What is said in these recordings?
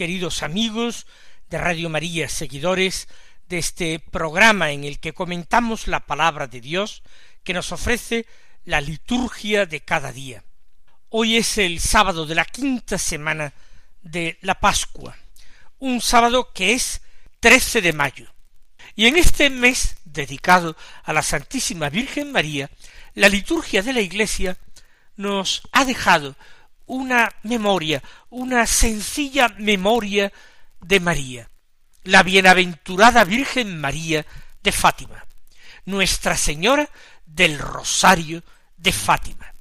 queridos amigos de Radio María, seguidores de este programa en el que comentamos la palabra de Dios que nos ofrece la liturgia de cada día. Hoy es el sábado de la quinta semana de la Pascua, un sábado que es 13 de mayo. Y en este mes dedicado a la Santísima Virgen María, la liturgia de la Iglesia nos ha dejado una memoria, una sencilla memoria de María, la bienaventurada Virgen María de Fátima, Nuestra Señora del Rosario de Fátima.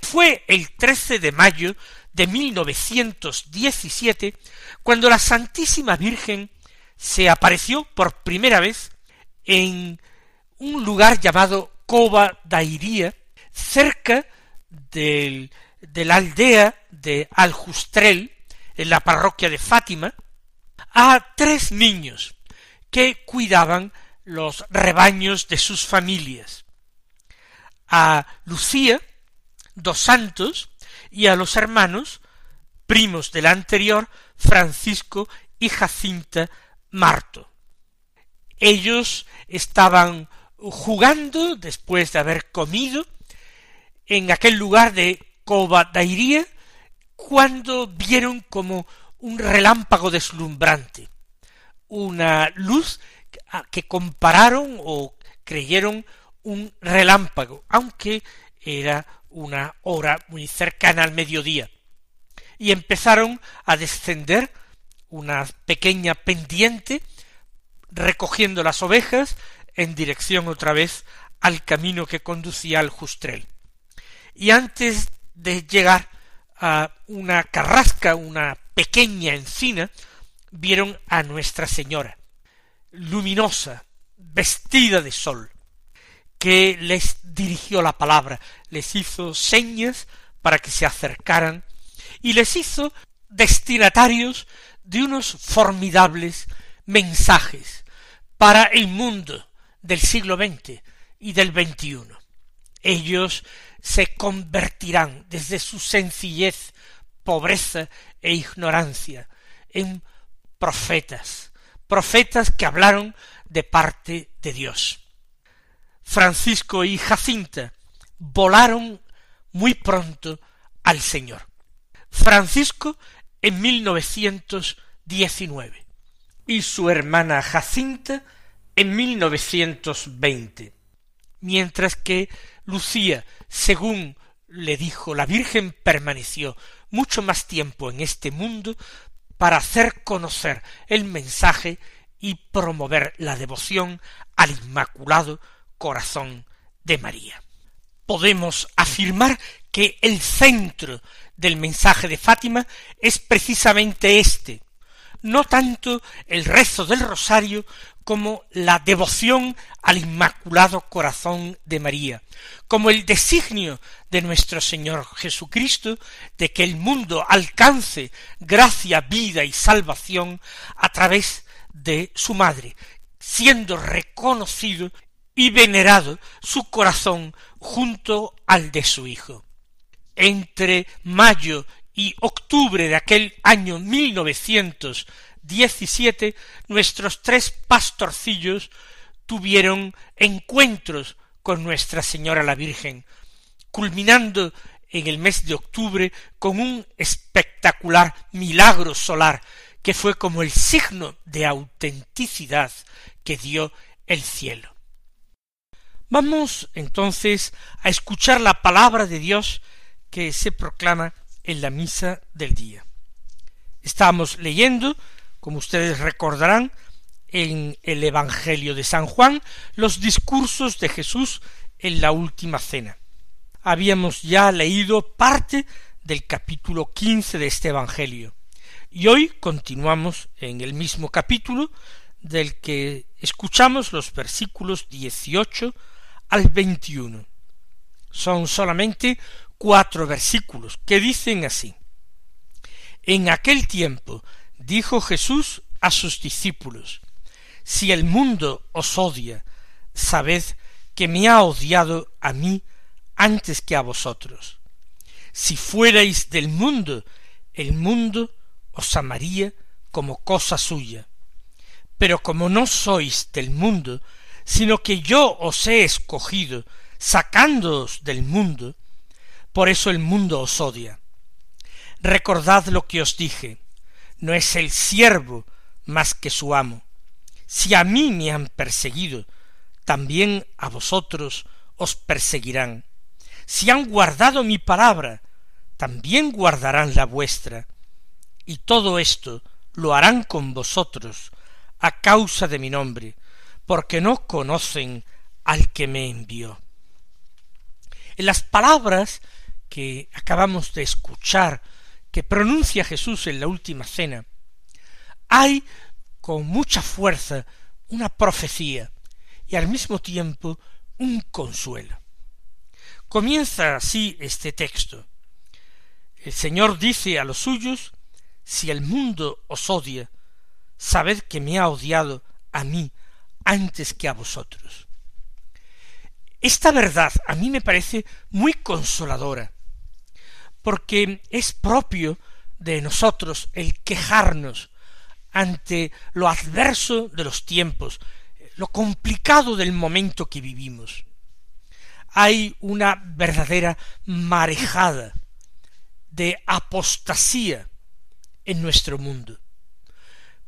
Fue el 13 de mayo de 1917 cuando la Santísima Virgen se apareció por primera vez en un lugar llamado Cova Dairía, cerca del, de la aldea de Aljustrel, en la parroquia de Fátima, a tres niños que cuidaban los rebaños de sus familias, a Lucía, dos santos, y a los hermanos, primos del anterior, Francisco y Jacinta Marto. Ellos estaban jugando después de haber comido en aquel lugar de Covadairía cuando vieron como un relámpago deslumbrante, una luz que compararon o creyeron un relámpago, aunque era una hora muy cercana al mediodía, y empezaron a descender una pequeña pendiente recogiendo las ovejas en dirección otra vez al camino que conducía al Justrel. Y antes de llegar a una carrasca, una pequeña encina, vieron a Nuestra Señora, luminosa, vestida de sol, que les dirigió la palabra, les hizo señas para que se acercaran y les hizo destinatarios de unos formidables mensajes para el mundo del siglo XX y del XXI. Ellos se convertirán desde su sencillez, pobreza e ignorancia en profetas, profetas que hablaron de parte de Dios. Francisco y Jacinta volaron muy pronto al Señor. Francisco en 1919 y su hermana Jacinta en 1920, mientras que Lucía, según le dijo la Virgen, permaneció mucho más tiempo en este mundo para hacer conocer el mensaje y promover la devoción al Inmaculado Corazón de María. Podemos afirmar que el centro del mensaje de Fátima es precisamente este, no tanto el rezo del rosario como la devoción al Inmaculado Corazón de María, como el designio de nuestro Señor Jesucristo de que el mundo alcance gracia, vida y salvación a través de su madre, siendo reconocido y venerado su corazón junto al de su Hijo. Entre mayo y octubre de aquel año 1917, nuestros tres pastorcillos tuvieron encuentros con Nuestra Señora la Virgen, culminando en el mes de octubre con un espectacular milagro solar que fue como el signo de autenticidad que dio el cielo. Vamos entonces a escuchar la palabra de Dios que se proclama en la misa del día. Estamos leyendo, como ustedes recordarán, en el Evangelio de San Juan los discursos de Jesús en la última cena. Habíamos ya leído parte del capítulo quince de este Evangelio, Y hoy continuamos en el mismo capítulo del que escuchamos los versículos 18 al 21. Son solamente cuatro versículos que dicen así. En aquel tiempo dijo Jesús a sus discípulos, Si el mundo os odia, sabed que me ha odiado a mí antes que a vosotros. Si fuerais del mundo, el mundo os amaría como cosa suya. Pero como no sois del mundo, sino que yo os he escogido, sacándoos del mundo, por eso el mundo os odia. Recordad lo que os dije, no es el siervo más que su amo. Si a mí me han perseguido, también a vosotros os perseguirán. Si han guardado mi palabra, también guardarán la vuestra. Y todo esto lo harán con vosotros, a causa de mi nombre, porque no conocen al que me envió. En las palabras que acabamos de escuchar, que pronuncia Jesús en la última cena, hay con mucha fuerza una profecía y al mismo tiempo un consuelo. Comienza así este texto. El Señor dice a los suyos, si el mundo os odia, sabed que me ha odiado a mí antes que a vosotros. Esta verdad a mí me parece muy consoladora, porque es propio de nosotros el quejarnos ante lo adverso de los tiempos, lo complicado del momento que vivimos. Hay una verdadera marejada de apostasía en nuestro mundo.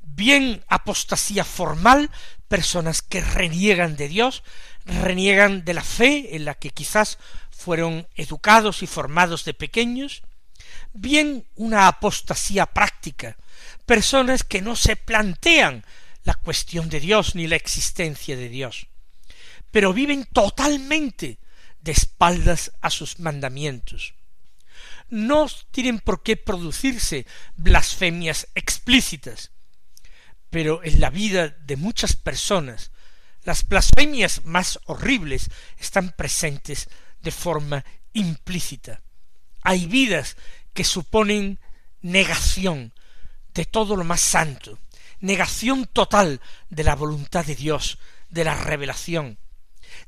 Bien apostasía formal, personas que reniegan de Dios, reniegan de la fe en la que quizás fueron educados y formados de pequeños, bien una apostasía práctica, personas que no se plantean la cuestión de Dios ni la existencia de Dios, pero viven totalmente de espaldas a sus mandamientos. No tienen por qué producirse blasfemias explícitas, pero en la vida de muchas personas las blasfemias más horribles están presentes de forma implícita. Hay vidas que suponen negación de todo lo más santo, negación total de la voluntad de Dios, de la revelación,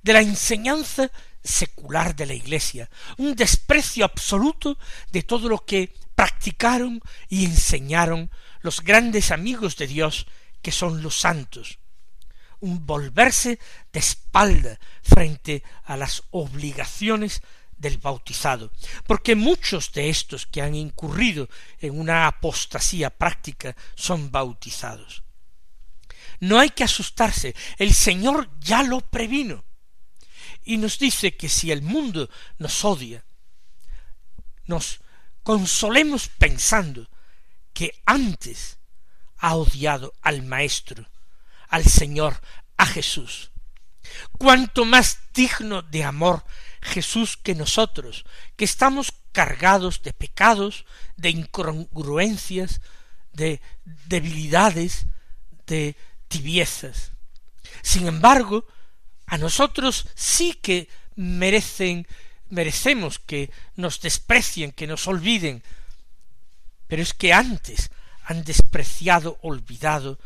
de la enseñanza secular de la Iglesia, un desprecio absoluto de todo lo que practicaron y enseñaron los grandes amigos de Dios que son los santos, un volverse de espalda frente a las obligaciones del bautizado, porque muchos de estos que han incurrido en una apostasía práctica son bautizados. No hay que asustarse, el Señor ya lo previno, y nos dice que si el mundo nos odia, nos consolemos pensando que antes ha odiado al Maestro, al Señor, a Jesús. Cuanto más digno de amor Jesús que nosotros, que estamos cargados de pecados, de incongruencias, de debilidades, de tibiezas. Sin embargo, a nosotros sí que merecen, merecemos que nos desprecien, que nos olviden, pero es que antes han despreciado, olvidado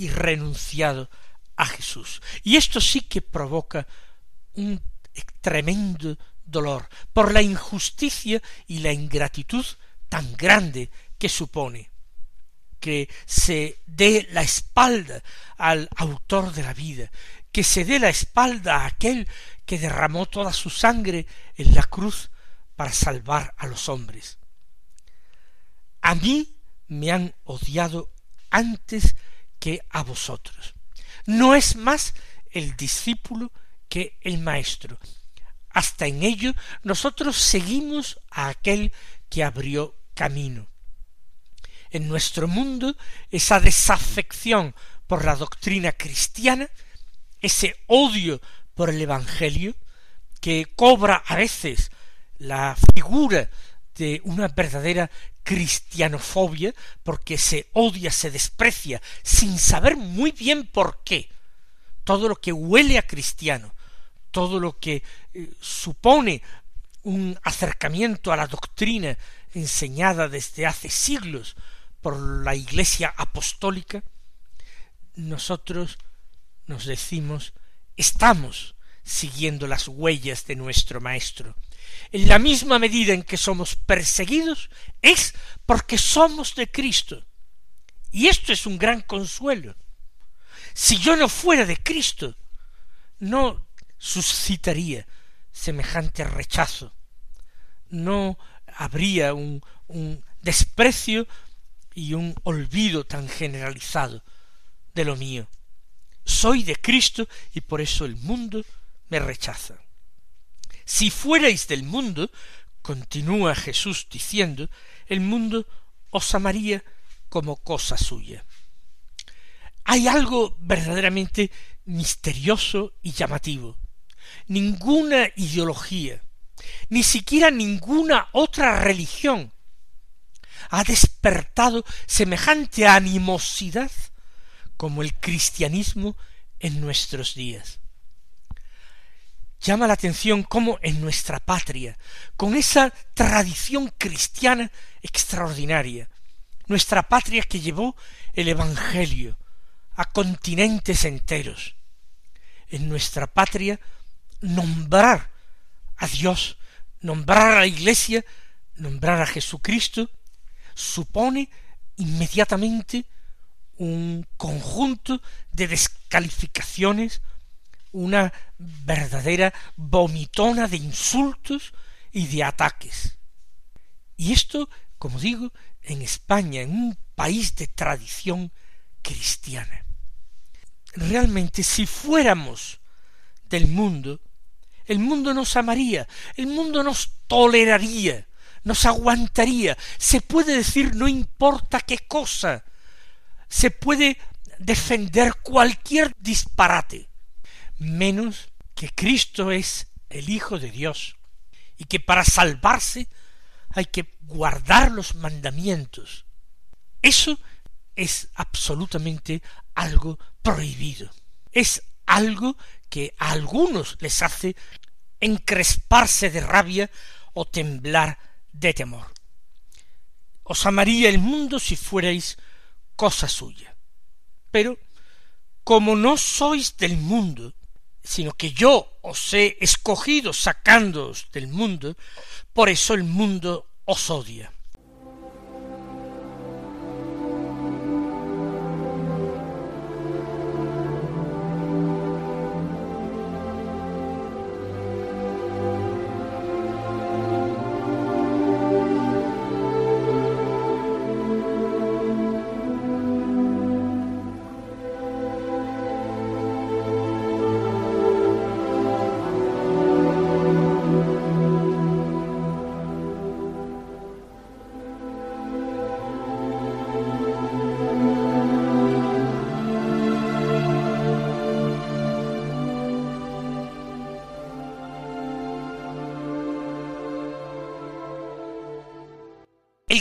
y renunciado a Jesús. Y esto sí que provoca un tremendo dolor por la injusticia y la ingratitud tan grande que supone que se dé la espalda al autor de la vida, que se dé la espalda a aquel que derramó toda su sangre en la cruz para salvar a los hombres. A mí me han odiado antes que a vosotros. No es más el discípulo que el Maestro. Hasta en ello nosotros seguimos a aquel que abrió camino. En nuestro mundo esa desafección por la doctrina cristiana, ese odio por el Evangelio, que cobra a veces la figura de una verdadera cristianofobia, porque se odia, se desprecia, sin saber muy bien por qué. Todo lo que huele a cristiano, todo lo que eh, supone un acercamiento a la doctrina enseñada desde hace siglos por la Iglesia apostólica, nosotros nos decimos estamos siguiendo las huellas de nuestro Maestro. En la misma medida en que somos perseguidos es porque somos de Cristo. Y esto es un gran consuelo. Si yo no fuera de Cristo, no suscitaría semejante rechazo, no habría un, un desprecio y un olvido tan generalizado de lo mío. Soy de Cristo y por eso el mundo me rechaza. Si fuerais del mundo, continúa Jesús diciendo, el mundo os amaría como cosa suya. Hay algo verdaderamente misterioso y llamativo. Ninguna ideología, ni siquiera ninguna otra religión ha despertado semejante animosidad como el cristianismo en nuestros días. Llama la atención cómo en nuestra patria, con esa tradición cristiana extraordinaria, nuestra patria que llevó el Evangelio a continentes enteros, en nuestra patria nombrar a Dios, nombrar a la Iglesia, nombrar a Jesucristo, supone inmediatamente un conjunto de descalificaciones, una verdadera vomitona de insultos y de ataques. Y esto, como digo, en España, en un país de tradición cristiana. Realmente, si fuéramos del mundo, el mundo nos amaría, el mundo nos toleraría, nos aguantaría, se puede decir no importa qué cosa, se puede defender cualquier disparate, menos que Cristo es el Hijo de Dios, y que para salvarse hay que guardar los mandamientos. Eso es absolutamente algo prohibido. Es algo que a algunos les hace encresparse de rabia o temblar de temor. Os amaría el mundo si fuerais cosa suya. Pero como no sois del mundo, sino que yo os he escogido sacándoos del mundo, por eso el mundo os odia.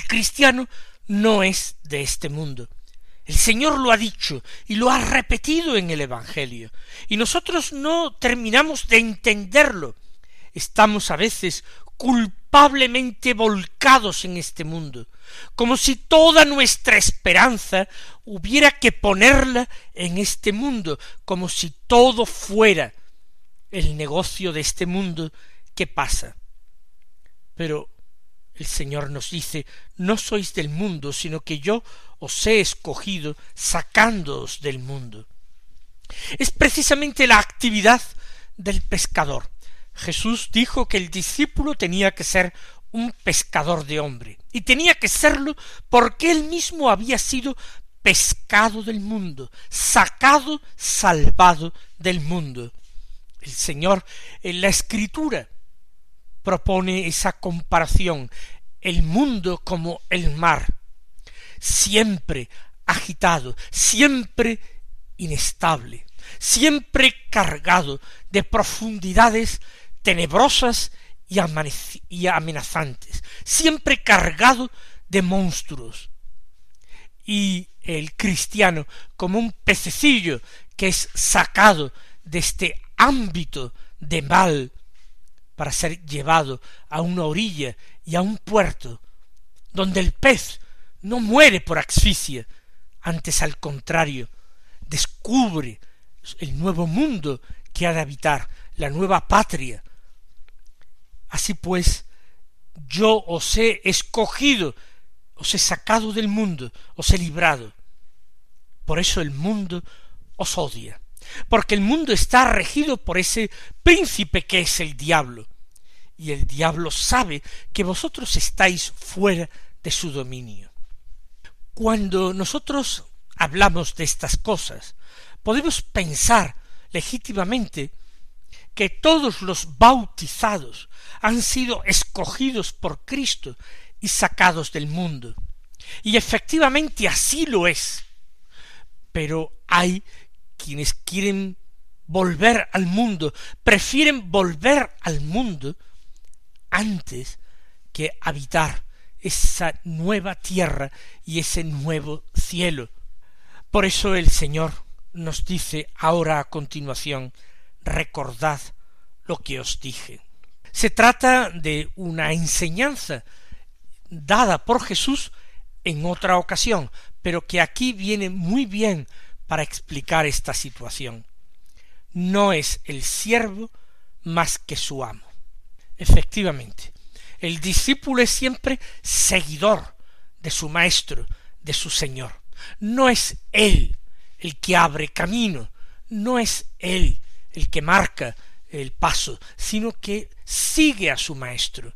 Cristiano no es de este mundo. El Señor lo ha dicho y lo ha repetido en el Evangelio. Y nosotros no terminamos de entenderlo. Estamos a veces culpablemente volcados en este mundo, como si toda nuestra esperanza hubiera que ponerla en este mundo, como si todo fuera el negocio de este mundo que pasa. Pero el Señor nos dice, no sois del mundo, sino que yo os he escogido sacándoos del mundo. Es precisamente la actividad del pescador. Jesús dijo que el discípulo tenía que ser un pescador de hombre, y tenía que serlo porque él mismo había sido pescado del mundo, sacado, salvado del mundo. El Señor en la Escritura propone esa comparación, el mundo como el mar, siempre agitado, siempre inestable, siempre cargado de profundidades tenebrosas y, amenazantes, siempre cargado de monstruos. Y el cristiano, como un pececillo que es sacado de este ámbito de mal para ser llevado a una orilla y a un puerto, donde el pez no muere por asfixia, antes al contrario, descubre el nuevo mundo que ha de habitar, la nueva patria. Así pues, yo os he escogido, os he sacado del mundo, os he librado. Por eso el mundo os odia, porque el mundo está regido por ese príncipe que es el diablo, y el diablo sabe que vosotros estáis fuera de su dominio. Cuando nosotros hablamos de estas cosas, podemos pensar legítimamente que todos los bautizados han sido escogidos por Cristo y sacados del mundo. Y efectivamente así lo es. Pero hay quienes quieren volver al mundo, prefieren volver al mundo antes que habitar esa nueva tierra y ese nuevo cielo. Por eso el Señor nos dice ahora a continuación, recordad lo que os dije. Se trata de una enseñanza dada por Jesús en otra ocasión, pero que aquí viene muy bien para explicar esta situación. No es el siervo más que su amo. Efectivamente, el discípulo es siempre seguidor de su maestro, de su Señor. No es él el que abre camino, no es él el que marca el paso, sino que sigue a su maestro,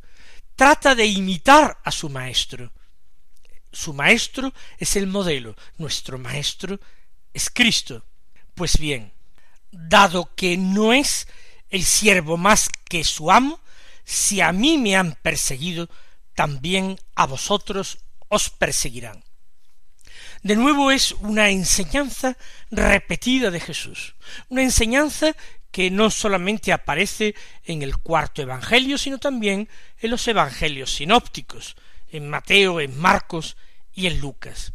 trata de imitar a su maestro. Su maestro es el modelo, nuestro maestro es Cristo. Pues bien, dado que no es el siervo más que su amo, si a mí me han perseguido, también a vosotros os perseguirán. De nuevo es una enseñanza repetida de Jesús, una enseñanza que no solamente aparece en el cuarto Evangelio, sino también en los Evangelios sinópticos, en Mateo, en Marcos y en Lucas.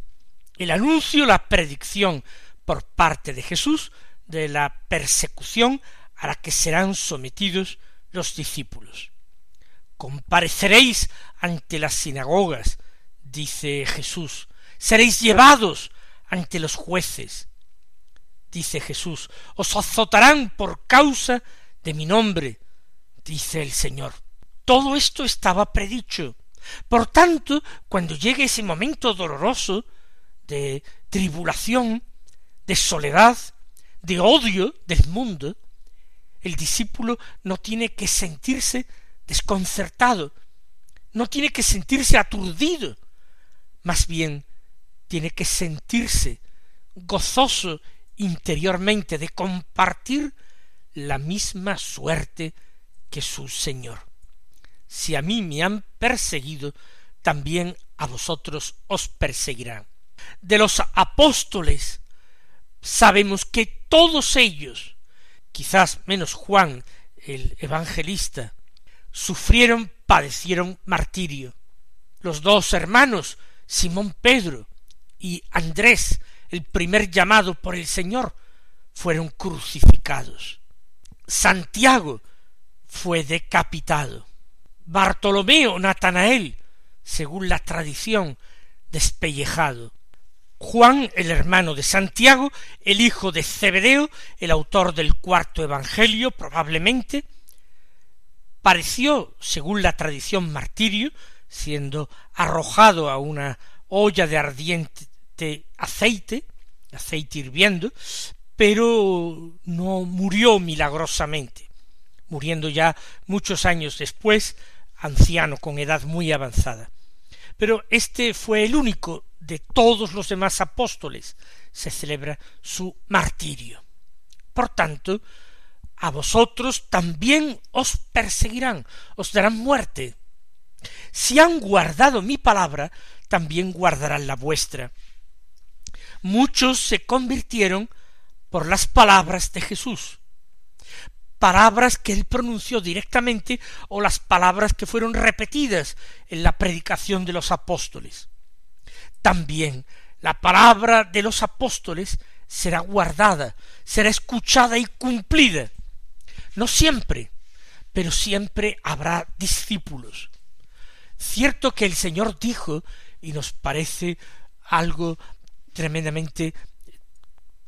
El anuncio, la predicción por parte de Jesús de la persecución a la que serán sometidos los discípulos. Compareceréis ante las sinagogas, dice Jesús, seréis llevados ante los jueces. Dice Jesús, os azotarán por causa de mi nombre, dice el Señor. Todo esto estaba predicho. Por tanto, cuando llegue ese momento doloroso de tribulación, de soledad, de odio del mundo, el discípulo no tiene que sentirse desconcertado, no tiene que sentirse aturdido, más bien tiene que sentirse gozoso interiormente de compartir la misma suerte que su Señor. Si a mí me han perseguido, también a vosotros os perseguirán. De los apóstoles sabemos que todos ellos, quizás menos Juan el evangelista, sufrieron, padecieron martirio. Los dos hermanos, Simón Pedro y Andrés, el primer llamado por el Señor, fueron crucificados. Santiago fue decapitado. Bartolomeo Natanael, según la tradición, despellejado. Juan, el hermano de Santiago, el hijo de Zebedeo, el autor del cuarto Evangelio, probablemente, pareció, según la tradición, martirio, siendo arrojado a una olla de ardiente aceite, aceite hirviendo, pero no murió milagrosamente, muriendo ya muchos años después, anciano, con edad muy avanzada. Pero este fue el único de todos los demás apóstoles, se celebra su martirio. Por tanto, a vosotros también os perseguirán, os darán muerte. Si han guardado mi palabra, también guardarán la vuestra muchos se convirtieron por las palabras de Jesús. palabras que él pronunció directamente o las palabras que fueron repetidas en la predicación de los apóstoles. También la palabra de los apóstoles será guardada, será escuchada y cumplida. No siempre, pero siempre habrá discípulos. Cierto que el Señor dijo, y nos parece algo tremendamente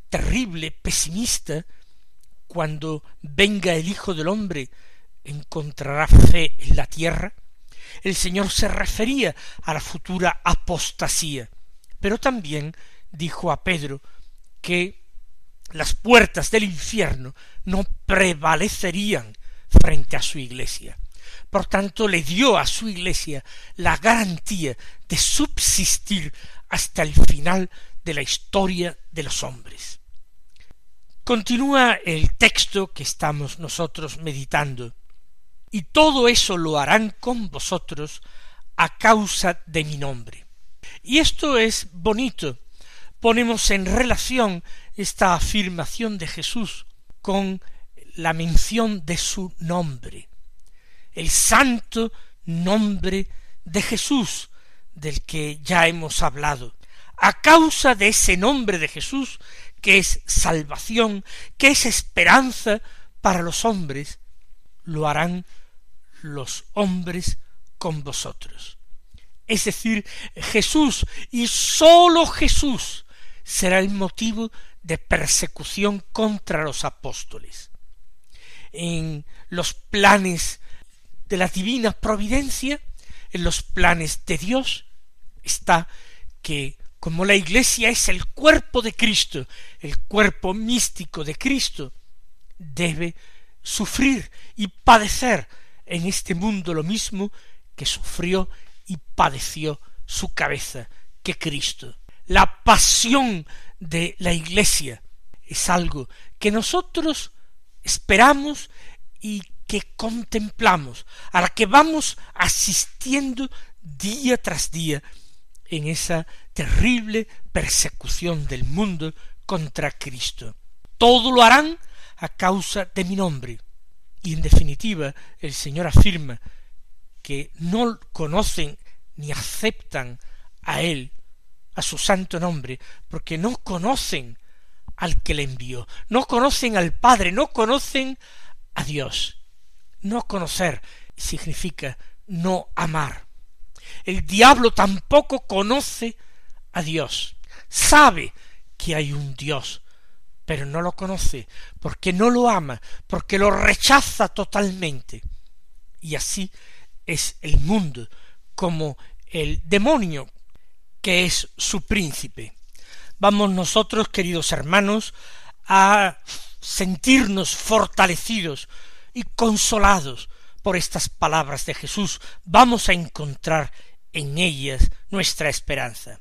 terrible, pesimista, cuando venga el Hijo del Hombre, encontrará fe en la tierra. El Señor se refería a la futura apostasía, pero también dijo a Pedro que las puertas del infierno no prevalecerían frente a su iglesia. Por tanto, le dio a su iglesia la garantía de subsistir hasta el final de la historia de los hombres. Continúa el texto que estamos nosotros meditando. Y todo eso lo harán con vosotros a causa de mi nombre. Y esto es bonito. Ponemos en relación esta afirmación de Jesús con la mención de su nombre, el santo nombre de Jesús, del que ya hemos hablado. A causa de ese nombre de Jesús, que es salvación, que es esperanza para los hombres, lo harán los hombres con vosotros. Es decir, Jesús y sólo Jesús será el motivo de persecución contra los apóstoles. En los planes de la divina providencia, en los planes de Dios, está que como la Iglesia es el cuerpo de Cristo, el cuerpo místico de Cristo, debe sufrir y padecer en este mundo lo mismo que sufrió y padeció su cabeza, que Cristo. La pasión de la Iglesia es algo que nosotros esperamos y que contemplamos, a la que vamos asistiendo día tras día en esa terrible persecución del mundo contra Cristo. Todo lo harán a causa de mi nombre. Y en definitiva, el Señor afirma que no conocen ni aceptan a Él, a su santo nombre, porque no conocen al que le envió, no conocen al Padre, no conocen a Dios. No conocer significa no amar. El diablo tampoco conoce a Dios. Sabe que hay un Dios, pero no lo conoce, porque no lo ama, porque lo rechaza totalmente. Y así es el mundo, como el demonio, que es su príncipe. Vamos nosotros, queridos hermanos, a sentirnos fortalecidos y consolados por estas palabras de Jesús, vamos a encontrar en ellas nuestra esperanza.